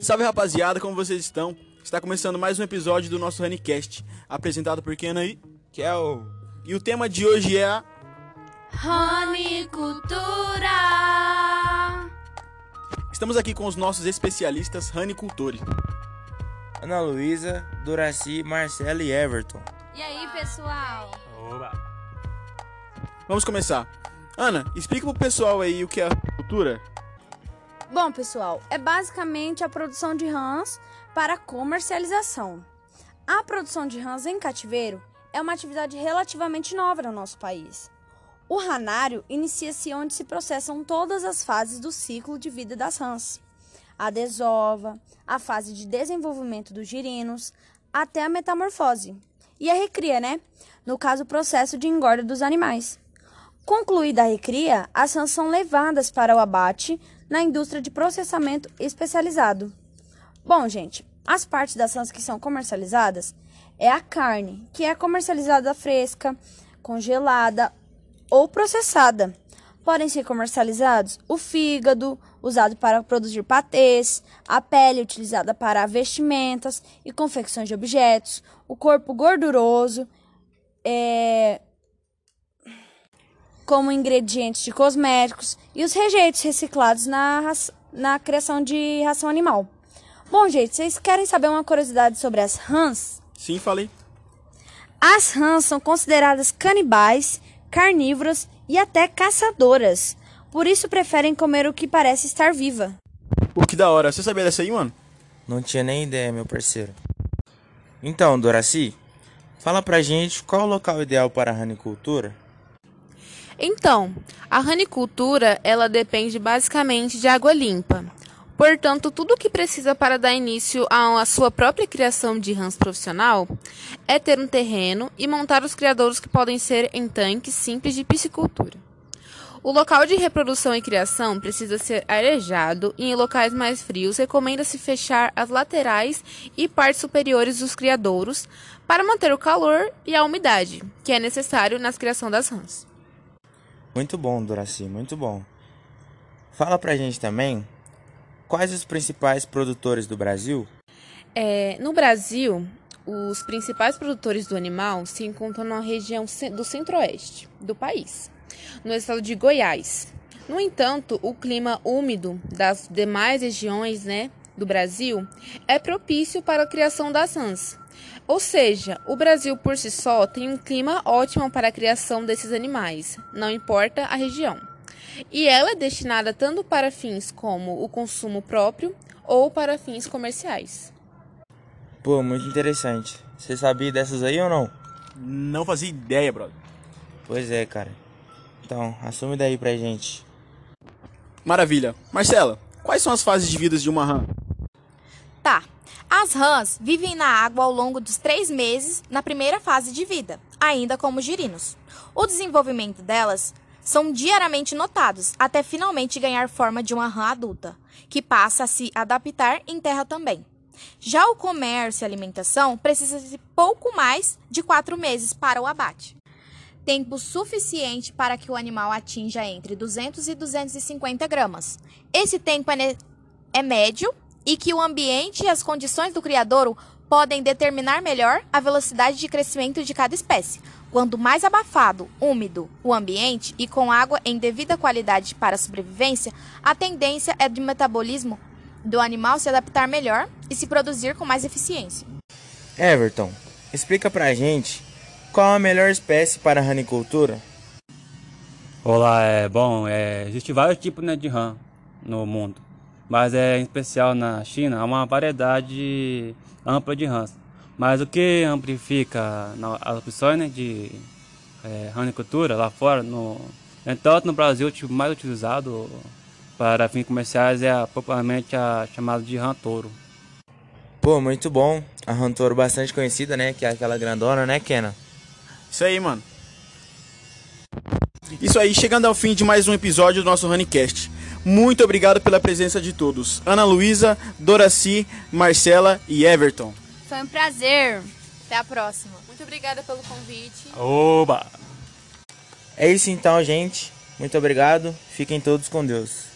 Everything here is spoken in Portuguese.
Salve rapaziada, como vocês estão? Está começando mais um episódio do nosso Honeycast, apresentado por quem aí? Que é o. E o tema de hoje é a. Ranicultura! Estamos aqui com os nossos especialistas Ranicultores. Ana Luísa, Duraci, Marcela e Everton. E aí, pessoal? Vamos começar. Ana, explica pro pessoal aí o que é a cultura. Bom, pessoal, é basicamente a produção de rãs para comercialização. A produção de rãs em cativeiro é uma atividade relativamente nova no nosso país. O ranário inicia-se onde se processam todas as fases do ciclo de vida das rãs. A desova, a fase de desenvolvimento dos girinos, até a metamorfose. E a recria, né? No caso, o processo de engorda dos animais. Concluída a recria, as rãs são levadas para o abate na indústria de processamento especializado. Bom, gente, as partes das rãs que são comercializadas é a carne, que é comercializada fresca, congelada ou processada. Podem ser comercializados o fígado, usado para produzir patês, a pele utilizada para vestimentas e confecções de objetos, o corpo gorduroso, é, como ingredientes de cosméticos e os rejeitos reciclados na, na criação de ração animal. Bom, gente, vocês querem saber uma curiosidade sobre as rãs? Sim, falei. As rãs são consideradas canibais, carnívoras e até caçadoras. Por isso preferem comer o que parece estar viva. Pô, que da hora. Você sabia dessa aí, mano? Não tinha nem ideia, meu parceiro. Então, Doraci, fala pra gente qual o local ideal para a ranicultura? Então, a ranicultura, ela depende basicamente de água limpa. Portanto, tudo o que precisa para dar início à sua própria criação de rãs profissional é ter um terreno e montar os criadouros que podem ser em tanques simples de piscicultura. O local de reprodução e criação precisa ser arejado e em locais mais frios recomenda-se fechar as laterais e partes superiores dos criadouros para manter o calor e a umidade que é necessário na criação das rãs. Muito bom, Doraci, muito bom. Fala pra gente também quais os principais produtores do Brasil? É, no Brasil, os principais produtores do animal se encontram na região do centro-oeste do país, no estado de Goiás. No entanto, o clima úmido das demais regiões né, do Brasil é propício para a criação das rãs. Ou seja, o Brasil por si só tem um clima ótimo para a criação desses animais, não importa a região. E ela é destinada tanto para fins como o consumo próprio ou para fins comerciais. Pô, muito interessante. Você sabia dessas aí ou não? Não fazia ideia, brother. Pois é, cara. Então, assume daí pra gente. Maravilha. Marcela, quais são as fases de vida de uma rã? Tá. As rãs vivem na água ao longo dos três meses na primeira fase de vida, ainda como girinos. O desenvolvimento delas são diariamente notados, até finalmente ganhar forma de uma rã adulta, que passa a se adaptar em terra também. Já o comércio e alimentação precisa de pouco mais de quatro meses para o abate. Tempo suficiente para que o animal atinja entre 200 e 250 gramas. Esse tempo é, é médio e que o ambiente e as condições do criadouro podem determinar melhor a velocidade de crescimento de cada espécie. Quanto mais abafado, úmido o ambiente e com água em devida qualidade para a sobrevivência, a tendência é de metabolismo do animal se adaptar melhor e se produzir com mais eficiência. Everton, explica pra gente qual a melhor espécie para a ranicultura? Olá, é bom, é, existe vários tipos né, de rã no mundo, mas é em especial na China há uma variedade ampla de rãs. Mas o que amplifica as opções né, de é, ranicultura lá fora, no, entanto no Brasil o tipo mais utilizado para fins comerciais é popularmente a chamada de rã touro. Pô, muito bom. A rã touro bastante conhecida, né? Que é aquela grandona, né, Kenan? Isso aí, mano. Isso aí, chegando ao fim de mais um episódio do nosso Honeycast. Muito obrigado pela presença de todos. Ana Luísa, Doraci, Marcela e Everton. Foi um prazer. Até a próxima. Muito obrigada pelo convite. Oba! É isso então, gente. Muito obrigado. Fiquem todos com Deus.